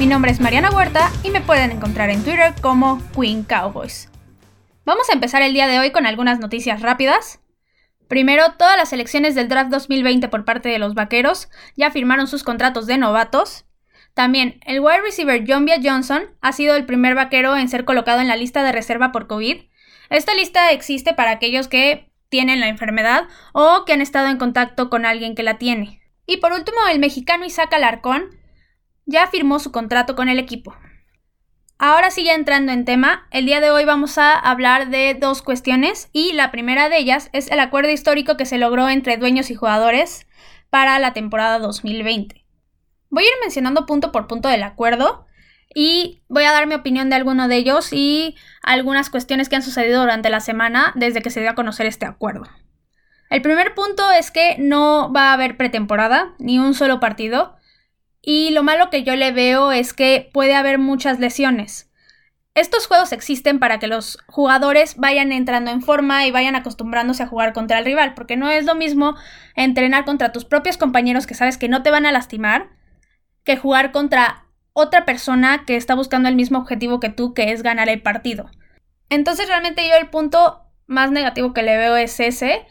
Mi nombre es Mariana Huerta y me pueden encontrar en Twitter como Queen Cowboys. Vamos a empezar el día de hoy con algunas noticias rápidas. Primero, todas las selecciones del draft 2020 por parte de los Vaqueros ya firmaron sus contratos de novatos. También, el wide receiver John Johnson ha sido el primer vaquero en ser colocado en la lista de reserva por COVID. Esta lista existe para aquellos que tienen la enfermedad o que han estado en contacto con alguien que la tiene. Y por último, el mexicano Isaac Alarcón ya firmó su contrato con el equipo. Ahora sí, ya entrando en tema, el día de hoy vamos a hablar de dos cuestiones y la primera de ellas es el acuerdo histórico que se logró entre dueños y jugadores para la temporada 2020. Voy a ir mencionando punto por punto del acuerdo y voy a dar mi opinión de alguno de ellos y algunas cuestiones que han sucedido durante la semana desde que se dio a conocer este acuerdo. El primer punto es que no va a haber pretemporada, ni un solo partido, y lo malo que yo le veo es que puede haber muchas lesiones. Estos juegos existen para que los jugadores vayan entrando en forma y vayan acostumbrándose a jugar contra el rival, porque no es lo mismo entrenar contra tus propios compañeros que sabes que no te van a lastimar, que jugar contra otra persona que está buscando el mismo objetivo que tú, que es ganar el partido. Entonces realmente yo el punto más negativo que le veo es ese.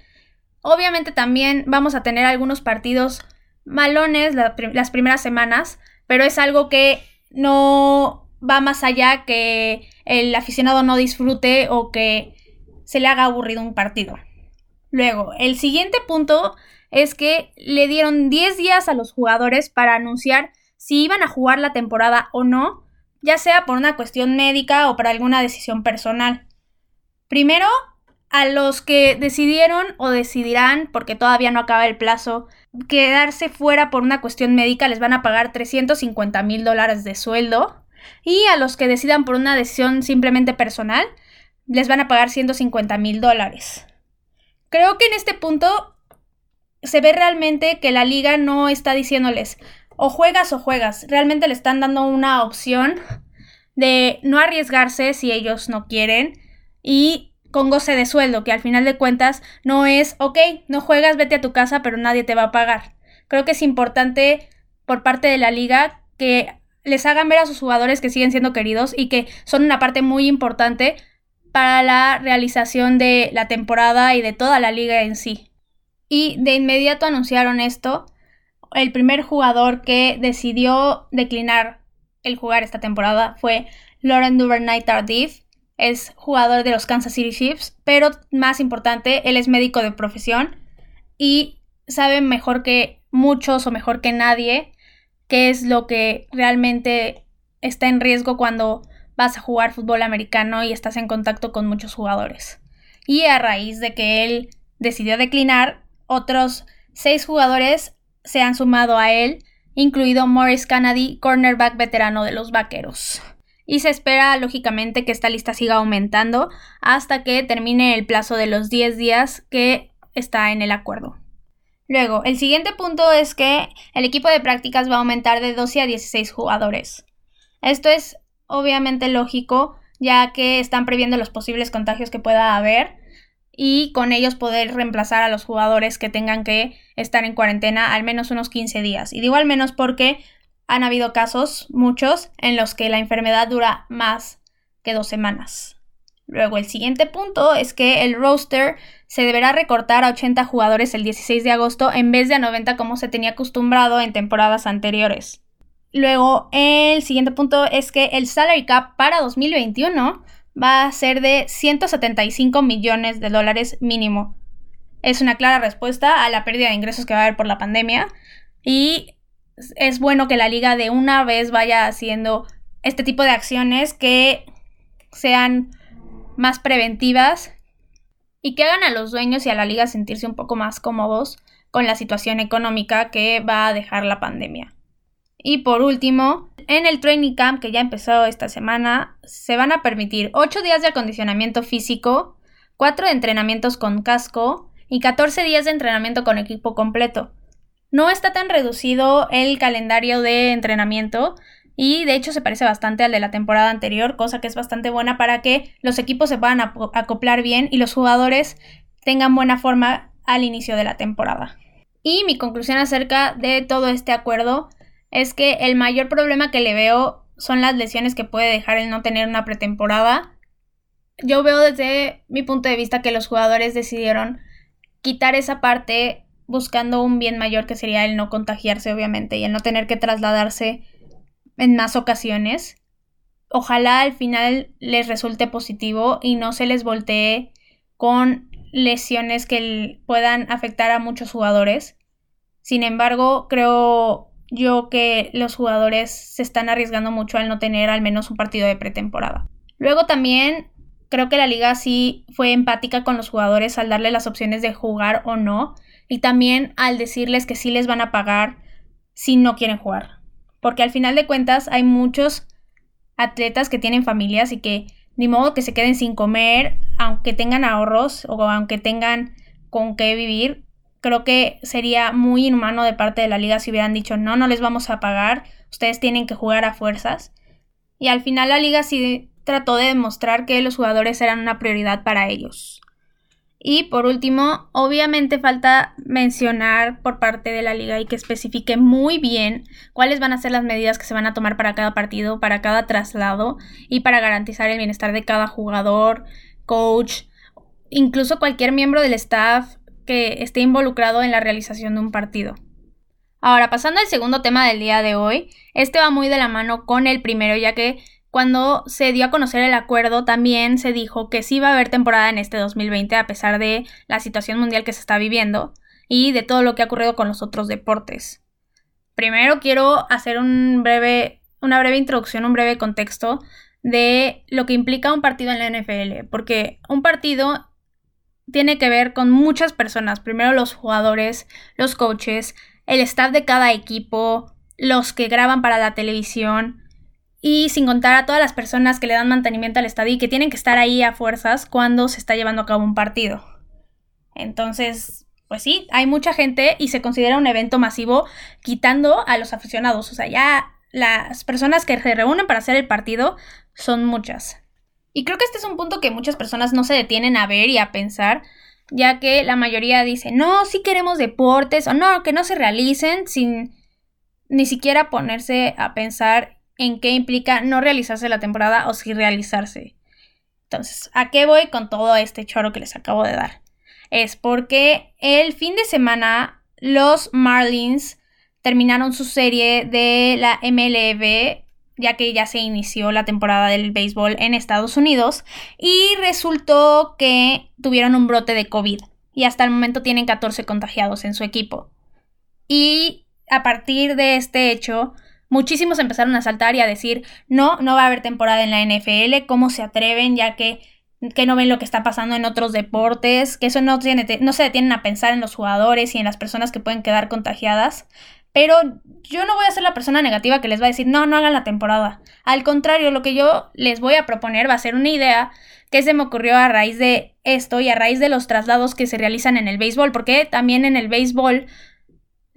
Obviamente también vamos a tener algunos partidos malones las primeras semanas, pero es algo que no va más allá que el aficionado no disfrute o que se le haga aburrido un partido. Luego, el siguiente punto es que le dieron 10 días a los jugadores para anunciar si iban a jugar la temporada o no, ya sea por una cuestión médica o por alguna decisión personal. Primero, a los que decidieron o decidirán, porque todavía no acaba el plazo, quedarse fuera por una cuestión médica les van a pagar 350 mil dólares de sueldo. Y a los que decidan por una decisión simplemente personal, les van a pagar 150 mil dólares. Creo que en este punto se ve realmente que la liga no está diciéndoles, o juegas o juegas. Realmente le están dando una opción de no arriesgarse si ellos no quieren y con goce de sueldo, que al final de cuentas no es, ok, no juegas, vete a tu casa, pero nadie te va a pagar. Creo que es importante por parte de la liga que les hagan ver a sus jugadores que siguen siendo queridos y que son una parte muy importante para la realización de la temporada y de toda la liga en sí. Y de inmediato anunciaron esto el primer jugador que decidió declinar el jugar esta temporada fue Lauren Duvernay Tardif. Es jugador de los Kansas City Chiefs, pero más importante, él es médico de profesión y sabe mejor que muchos o mejor que nadie qué es lo que realmente está en riesgo cuando vas a jugar fútbol americano y estás en contacto con muchos jugadores. Y a raíz de que él decidió declinar, otros seis jugadores se han sumado a él, incluido Morris Kennedy, cornerback veterano de los Vaqueros. Y se espera, lógicamente, que esta lista siga aumentando hasta que termine el plazo de los 10 días que está en el acuerdo. Luego, el siguiente punto es que el equipo de prácticas va a aumentar de 12 a 16 jugadores. Esto es obviamente lógico, ya que están previendo los posibles contagios que pueda haber y con ellos poder reemplazar a los jugadores que tengan que estar en cuarentena al menos unos 15 días. Y digo al menos porque han habido casos, muchos, en los que la enfermedad dura más que dos semanas. Luego el siguiente punto es que el roster se deberá recortar a 80 jugadores el 16 de agosto en vez de a 90 como se tenía acostumbrado en temporadas anteriores. Luego el siguiente punto es que el salary cap para 2021 va a ser de 175 millones de dólares mínimo. Es una clara respuesta a la pérdida de ingresos que va a haber por la pandemia y es bueno que la liga de una vez vaya haciendo este tipo de acciones que sean más preventivas y que hagan a los dueños y a la liga sentirse un poco más cómodos con la situación económica que va a dejar la pandemia. Y por último, en el training camp que ya empezó esta semana, se van a permitir 8 días de acondicionamiento físico, 4 de entrenamientos con casco y 14 días de entrenamiento con equipo completo. No está tan reducido el calendario de entrenamiento y de hecho se parece bastante al de la temporada anterior, cosa que es bastante buena para que los equipos se puedan acoplar bien y los jugadores tengan buena forma al inicio de la temporada. Y mi conclusión acerca de todo este acuerdo es que el mayor problema que le veo son las lesiones que puede dejar el no tener una pretemporada. Yo veo desde mi punto de vista que los jugadores decidieron quitar esa parte buscando un bien mayor que sería el no contagiarse obviamente y el no tener que trasladarse en más ocasiones. Ojalá al final les resulte positivo y no se les voltee con lesiones que puedan afectar a muchos jugadores. Sin embargo, creo yo que los jugadores se están arriesgando mucho al no tener al menos un partido de pretemporada. Luego también creo que la liga sí fue empática con los jugadores al darle las opciones de jugar o no y también al decirles que sí les van a pagar si no quieren jugar. Porque al final de cuentas hay muchos atletas que tienen familias y que ni modo que se queden sin comer, aunque tengan ahorros o aunque tengan con qué vivir. Creo que sería muy inhumano de parte de la liga si hubieran dicho no, no les vamos a pagar, ustedes tienen que jugar a fuerzas. Y al final la liga sí trató de demostrar que los jugadores eran una prioridad para ellos. Y por último, obviamente falta mencionar por parte de la liga y que especifique muy bien cuáles van a ser las medidas que se van a tomar para cada partido, para cada traslado y para garantizar el bienestar de cada jugador, coach, incluso cualquier miembro del staff que esté involucrado en la realización de un partido. Ahora, pasando al segundo tema del día de hoy, este va muy de la mano con el primero, ya que cuando se dio a conocer el acuerdo, también se dijo que sí va a haber temporada en este 2020 a pesar de la situación mundial que se está viviendo y de todo lo que ha ocurrido con los otros deportes. Primero quiero hacer un breve, una breve introducción, un breve contexto de lo que implica un partido en la NFL, porque un partido tiene que ver con muchas personas, primero los jugadores, los coaches, el staff de cada equipo, los que graban para la televisión, y sin contar a todas las personas que le dan mantenimiento al estadio y que tienen que estar ahí a fuerzas cuando se está llevando a cabo un partido. Entonces, pues sí, hay mucha gente y se considera un evento masivo quitando a los aficionados. O sea, ya las personas que se reúnen para hacer el partido son muchas. Y creo que este es un punto que muchas personas no se detienen a ver y a pensar, ya que la mayoría dice, no, sí queremos deportes, o no, que no se realicen sin ni siquiera ponerse a pensar en qué implica no realizarse la temporada o si realizarse. Entonces, ¿a qué voy con todo este choro que les acabo de dar? Es porque el fin de semana los Marlins terminaron su serie de la MLB, ya que ya se inició la temporada del béisbol en Estados Unidos, y resultó que tuvieron un brote de COVID y hasta el momento tienen 14 contagiados en su equipo. Y a partir de este hecho, Muchísimos empezaron a saltar y a decir, no, no va a haber temporada en la NFL, ¿cómo se atreven? Ya que, que no ven lo que está pasando en otros deportes, que eso no, tiene, no se detienen a pensar en los jugadores y en las personas que pueden quedar contagiadas. Pero yo no voy a ser la persona negativa que les va a decir, no, no hagan la temporada. Al contrario, lo que yo les voy a proponer va a ser una idea que se me ocurrió a raíz de esto y a raíz de los traslados que se realizan en el béisbol, porque también en el béisbol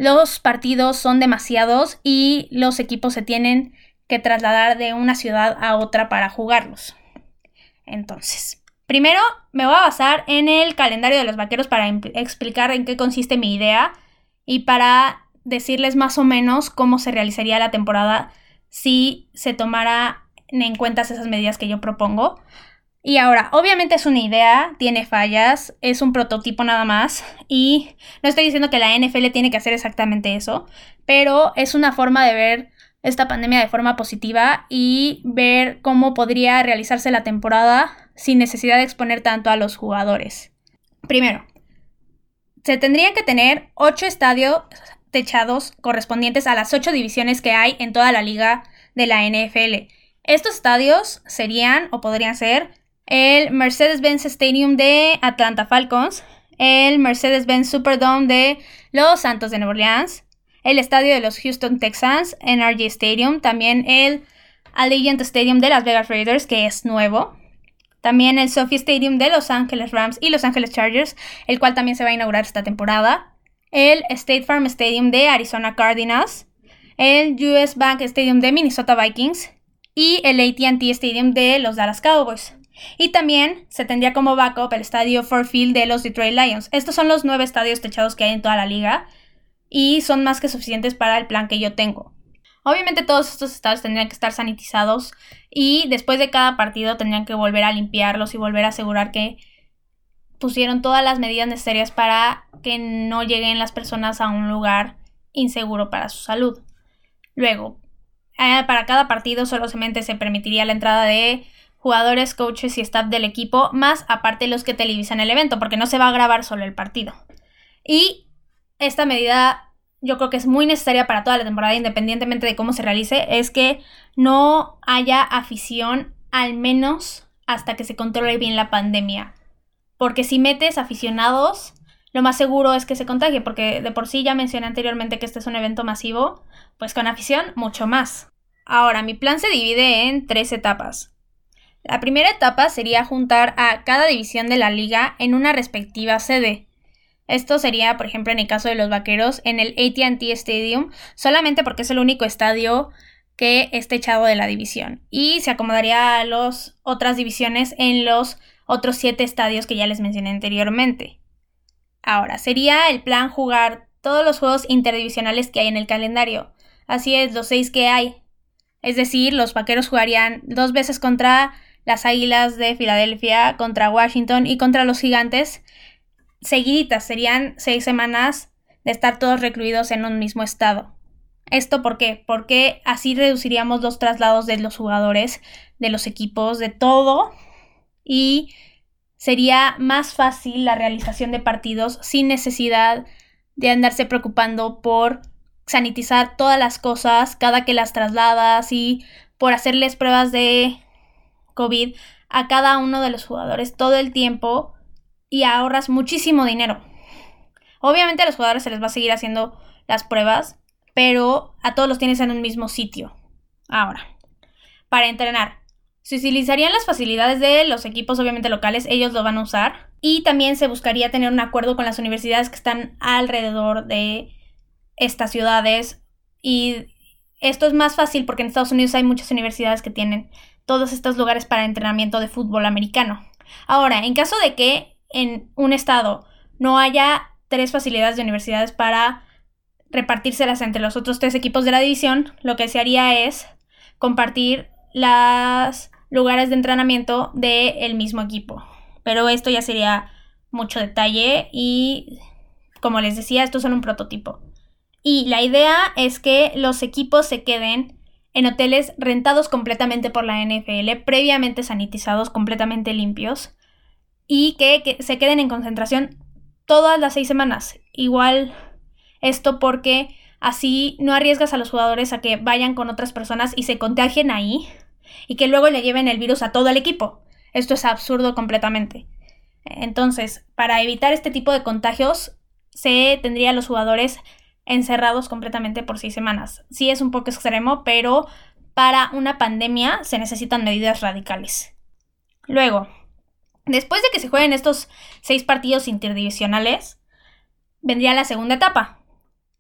los partidos son demasiados y los equipos se tienen que trasladar de una ciudad a otra para jugarlos. Entonces, primero me voy a basar en el calendario de los vaqueros para explicar en qué consiste mi idea y para decirles más o menos cómo se realizaría la temporada si se tomara en cuenta esas medidas que yo propongo. Y ahora, obviamente es una idea, tiene fallas, es un prototipo nada más y no estoy diciendo que la NFL tiene que hacer exactamente eso, pero es una forma de ver esta pandemia de forma positiva y ver cómo podría realizarse la temporada sin necesidad de exponer tanto a los jugadores. Primero, se tendrían que tener 8 estadios techados correspondientes a las 8 divisiones que hay en toda la liga de la NFL. Estos estadios serían o podrían ser el Mercedes-Benz Stadium de Atlanta Falcons, el Mercedes-Benz Superdome de Los Santos de Nueva Orleans, el estadio de los Houston Texans, NRG Stadium, también el Allegiant Stadium de Las Vegas Raiders, que es nuevo, también el Sophie Stadium de Los Angeles Rams y Los Angeles Chargers, el cual también se va a inaugurar esta temporada, el State Farm Stadium de Arizona Cardinals, el US Bank Stadium de Minnesota Vikings. Y el ATT Stadium de los Dallas Cowboys. Y también se tendría como backup el estadio Ford Field de los Detroit Lions. Estos son los nueve estadios techados que hay en toda la liga. y son más que suficientes para el plan que yo tengo. Obviamente todos estos estados tendrían que estar sanitizados y después de cada partido tendrían que volver a limpiarlos y volver a asegurar que pusieron todas las medidas necesarias para que no lleguen las personas a un lugar inseguro para su salud. Luego, eh, para cada partido solamente se permitiría la entrada de jugadores, coaches y staff del equipo, más aparte los que televisan el evento, porque no se va a grabar solo el partido. Y esta medida yo creo que es muy necesaria para toda la temporada, independientemente de cómo se realice, es que no haya afición, al menos hasta que se controle bien la pandemia. Porque si metes aficionados, lo más seguro es que se contagie, porque de por sí ya mencioné anteriormente que este es un evento masivo, pues con afición mucho más. Ahora, mi plan se divide en tres etapas. La primera etapa sería juntar a cada división de la liga en una respectiva sede. Esto sería, por ejemplo, en el caso de los vaqueros, en el ATT Stadium, solamente porque es el único estadio que esté echado de la división. Y se acomodaría a las otras divisiones en los otros siete estadios que ya les mencioné anteriormente. Ahora, sería el plan jugar todos los juegos interdivisionales que hay en el calendario. Así es, los seis que hay. Es decir, los vaqueros jugarían dos veces contra las Águilas de Filadelfia, contra Washington y contra los Gigantes. Seguiditas, serían seis semanas de estar todos recluidos en un mismo estado. ¿Esto por qué? Porque así reduciríamos los traslados de los jugadores, de los equipos, de todo. Y sería más fácil la realización de partidos sin necesidad de andarse preocupando por sanitizar todas las cosas cada que las trasladas y por hacerles pruebas de COVID a cada uno de los jugadores todo el tiempo y ahorras muchísimo dinero. Obviamente a los jugadores se les va a seguir haciendo las pruebas, pero a todos los tienes en un mismo sitio. Ahora, para entrenar, se utilizarían las facilidades de los equipos, obviamente locales, ellos lo van a usar. Y también se buscaría tener un acuerdo con las universidades que están alrededor de estas ciudades. Y esto es más fácil porque en Estados Unidos hay muchas universidades que tienen todos estos lugares para entrenamiento de fútbol americano. Ahora, en caso de que en un estado no haya tres facilidades de universidades para repartírselas entre los otros tres equipos de la división, lo que se haría es compartir los lugares de entrenamiento del mismo equipo. Pero esto ya sería mucho detalle y, como les decía, esto es solo un prototipo. Y la idea es que los equipos se queden en hoteles rentados completamente por la NFL, previamente sanitizados, completamente limpios, y que, se queden en concentración todas las seis semanas. Igual esto porque así no arriesgas a los jugadores a que vayan con otras personas y se contagien ahí y que luego le lleven el virus a todo el equipo. Esto es absurdo completamente. Entonces, para evitar este tipo de contagios, se tendría a los jugadores encerrados completamente por seis semanas. Sí es un poco extremo, pero para una pandemia se necesitan medidas radicales. Luego, después de que se jueguen estos seis partidos interdivisionales, vendría la segunda etapa.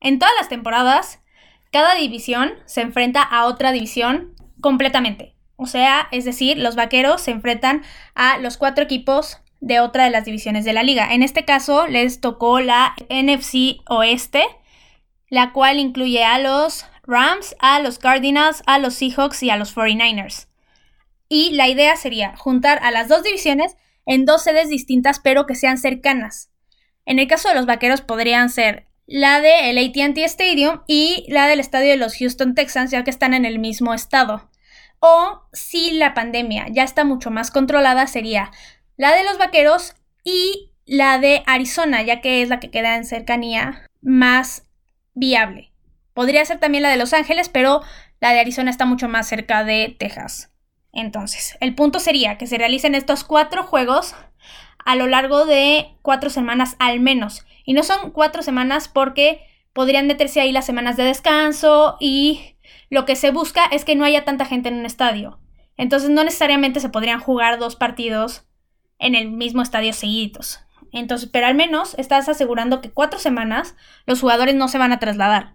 En todas las temporadas, cada división se enfrenta a otra división completamente. O sea, es decir, los vaqueros se enfrentan a los cuatro equipos de otra de las divisiones de la liga. En este caso les tocó la NFC Oeste, la cual incluye a los Rams, a los Cardinals, a los Seahawks y a los 49ers. Y la idea sería juntar a las dos divisiones en dos sedes distintas pero que sean cercanas. En el caso de los Vaqueros podrían ser la del ATT Stadium y la del estadio de los Houston Texans ya que están en el mismo estado. O si la pandemia ya está mucho más controlada, sería la de los vaqueros y la de Arizona, ya que es la que queda en cercanía más viable. Podría ser también la de Los Ángeles, pero la de Arizona está mucho más cerca de Texas. Entonces, el punto sería que se realicen estos cuatro juegos a lo largo de cuatro semanas al menos. Y no son cuatro semanas porque podrían meterse ahí las semanas de descanso y lo que se busca es que no haya tanta gente en un estadio. Entonces no necesariamente se podrían jugar dos partidos en el mismo estadio seguidos. Entonces, pero al menos estás asegurando que cuatro semanas los jugadores no se van a trasladar.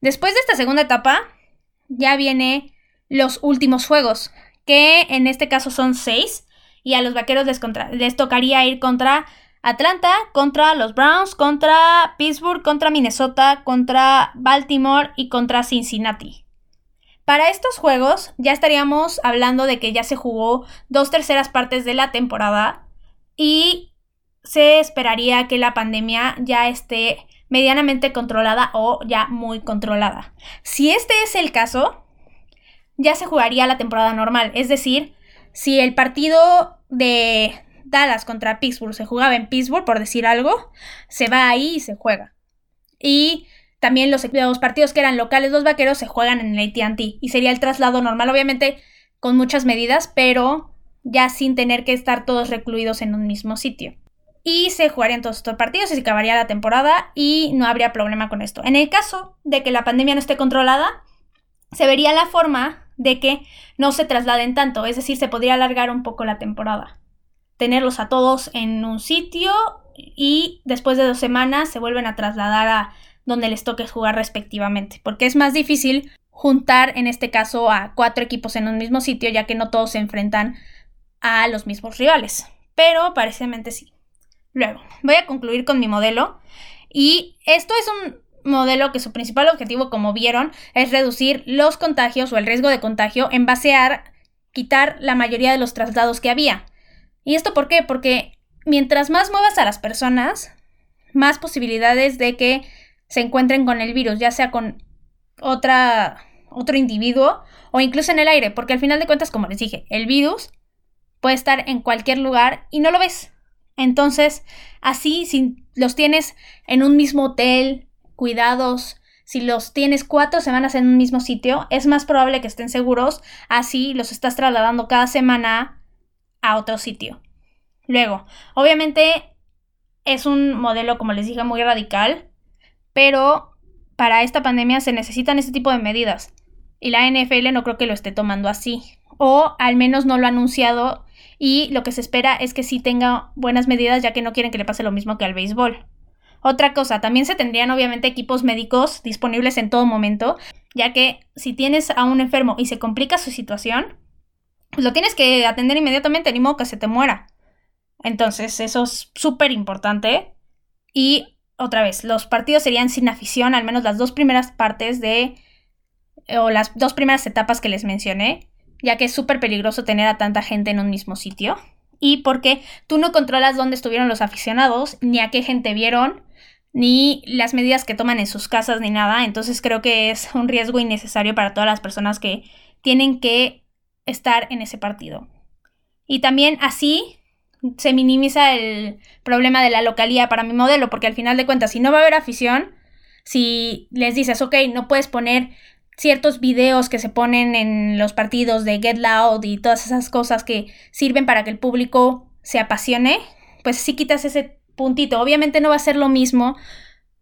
Después de esta segunda etapa, ya viene los últimos juegos, que en este caso son seis, y a los vaqueros les, les tocaría ir contra Atlanta contra los Browns, contra Pittsburgh, contra Minnesota, contra Baltimore y contra Cincinnati. Para estos juegos ya estaríamos hablando de que ya se jugó dos terceras partes de la temporada y se esperaría que la pandemia ya esté medianamente controlada o ya muy controlada. Si este es el caso, ya se jugaría la temporada normal, es decir, si el partido de Dallas contra Pittsburgh se jugaba en Pittsburgh, por decir algo, se va ahí y se juega. Y también los, los partidos que eran locales, los vaqueros, se juegan en el ATT. Y sería el traslado normal, obviamente con muchas medidas, pero ya sin tener que estar todos recluidos en un mismo sitio. Y se jugarían todos estos partidos y se acabaría la temporada y no habría problema con esto. En el caso de que la pandemia no esté controlada, se vería la forma de que no se trasladen tanto, es decir, se podría alargar un poco la temporada tenerlos a todos en un sitio y después de dos semanas se vuelven a trasladar a donde les toque jugar respectivamente, porque es más difícil juntar en este caso a cuatro equipos en un mismo sitio, ya que no todos se enfrentan a los mismos rivales, pero parecidamente sí. Luego, voy a concluir con mi modelo y esto es un modelo que su principal objetivo, como vieron, es reducir los contagios o el riesgo de contagio en base a quitar la mayoría de los traslados que había. ¿Y esto por qué? Porque mientras más muevas a las personas, más posibilidades de que se encuentren con el virus, ya sea con otra, otro individuo o incluso en el aire, porque al final de cuentas, como les dije, el virus puede estar en cualquier lugar y no lo ves. Entonces, así, si los tienes en un mismo hotel, cuidados, si los tienes cuatro semanas en un mismo sitio, es más probable que estén seguros, así los estás trasladando cada semana a otro sitio. Luego, obviamente es un modelo, como les dije, muy radical, pero para esta pandemia se necesitan este tipo de medidas. Y la NFL no creo que lo esté tomando así. O al menos no lo ha anunciado y lo que se espera es que sí tenga buenas medidas ya que no quieren que le pase lo mismo que al béisbol. Otra cosa, también se tendrían obviamente equipos médicos disponibles en todo momento, ya que si tienes a un enfermo y se complica su situación, lo tienes que atender inmediatamente, ni modo que se te muera. Entonces, eso es súper importante. Y otra vez, los partidos serían sin afición, al menos las dos primeras partes de. o las dos primeras etapas que les mencioné, ya que es súper peligroso tener a tanta gente en un mismo sitio. Y porque tú no controlas dónde estuvieron los aficionados, ni a qué gente vieron, ni las medidas que toman en sus casas, ni nada. Entonces creo que es un riesgo innecesario para todas las personas que tienen que estar en ese partido. Y también así se minimiza el problema de la localía para mi modelo, porque al final de cuentas, si no va a haber afición, si les dices, ok, no puedes poner ciertos videos que se ponen en los partidos de Get Loud y todas esas cosas que sirven para que el público se apasione, pues sí quitas ese puntito. Obviamente no va a ser lo mismo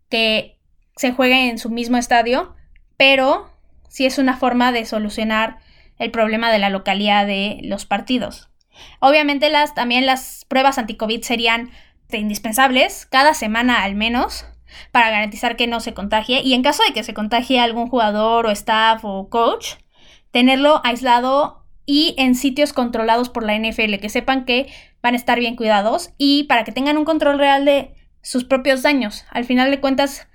que se juegue en su mismo estadio, pero sí es una forma de solucionar el problema de la localidad de los partidos. Obviamente las, también las pruebas anti-COVID serían indispensables cada semana al menos para garantizar que no se contagie y en caso de que se contagie algún jugador o staff o coach, tenerlo aislado y en sitios controlados por la NFL, que sepan que van a estar bien cuidados y para que tengan un control real de sus propios daños. Al final de cuentas,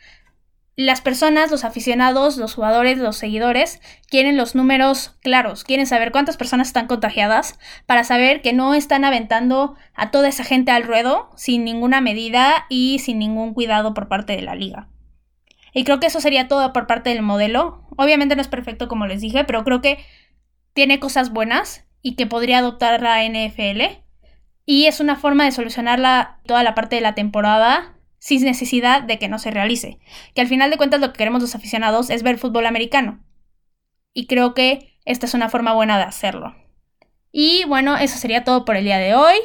las personas, los aficionados, los jugadores, los seguidores quieren los números claros, quieren saber cuántas personas están contagiadas para saber que no están aventando a toda esa gente al ruedo sin ninguna medida y sin ningún cuidado por parte de la liga. Y creo que eso sería todo por parte del modelo. Obviamente no es perfecto como les dije, pero creo que tiene cosas buenas y que podría adoptar la NFL. Y es una forma de solucionar toda la parte de la temporada sin necesidad de que no se realice. Que al final de cuentas lo que queremos los aficionados es ver fútbol americano. Y creo que esta es una forma buena de hacerlo. Y bueno, eso sería todo por el día de hoy.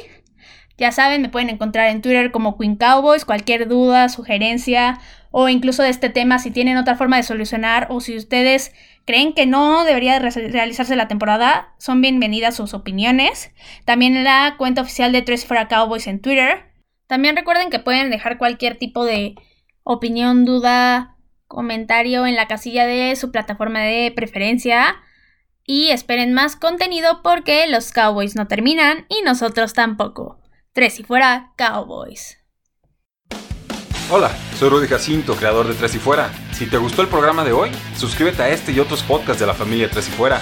Ya saben, me pueden encontrar en Twitter como Queen Cowboys. Cualquier duda, sugerencia o incluso de este tema, si tienen otra forma de solucionar o si ustedes creen que no debería realizarse la temporada, son bienvenidas sus opiniones. También la cuenta oficial de Tres for Cowboys en Twitter también recuerden que pueden dejar cualquier tipo de opinión, duda, comentario en la casilla de su plataforma de preferencia. Y esperen más contenido porque los Cowboys no terminan y nosotros tampoco. Tres y fuera, Cowboys. Hola, soy Rudy Jacinto, creador de Tres y Fuera. Si te gustó el programa de hoy, suscríbete a este y otros podcasts de la familia Tres y Fuera.